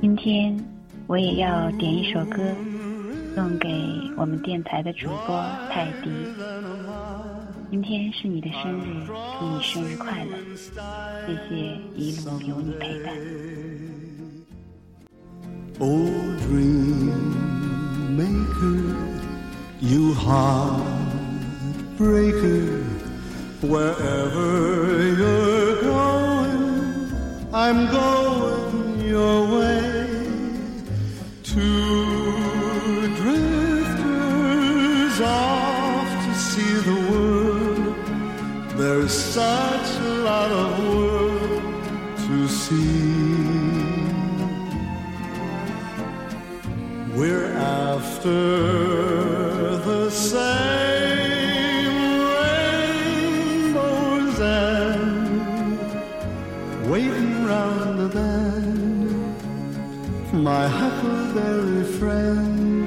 今天我也要点一首歌，送给我们电台的主播泰迪。今天是你的生日，祝你生日快乐！谢谢一路有你陪伴。Old dream maker, you heartbreaker, wherever you're going, I'm going off to see the world. There's such a lot of world to see. We're after the same rainbows and waiting round the bend. My huckleberry friend,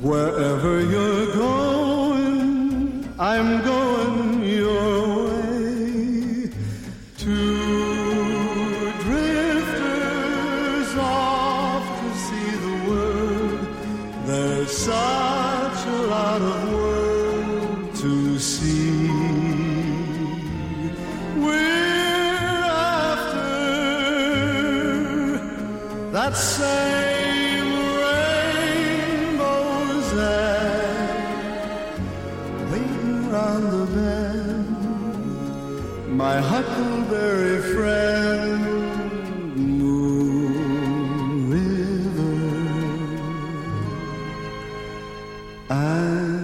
Wherever you're going, I'm going your way. Two drifters off to see the world. There's such a lot of world to see. We're after that same my huckleberry friend, Moon River. I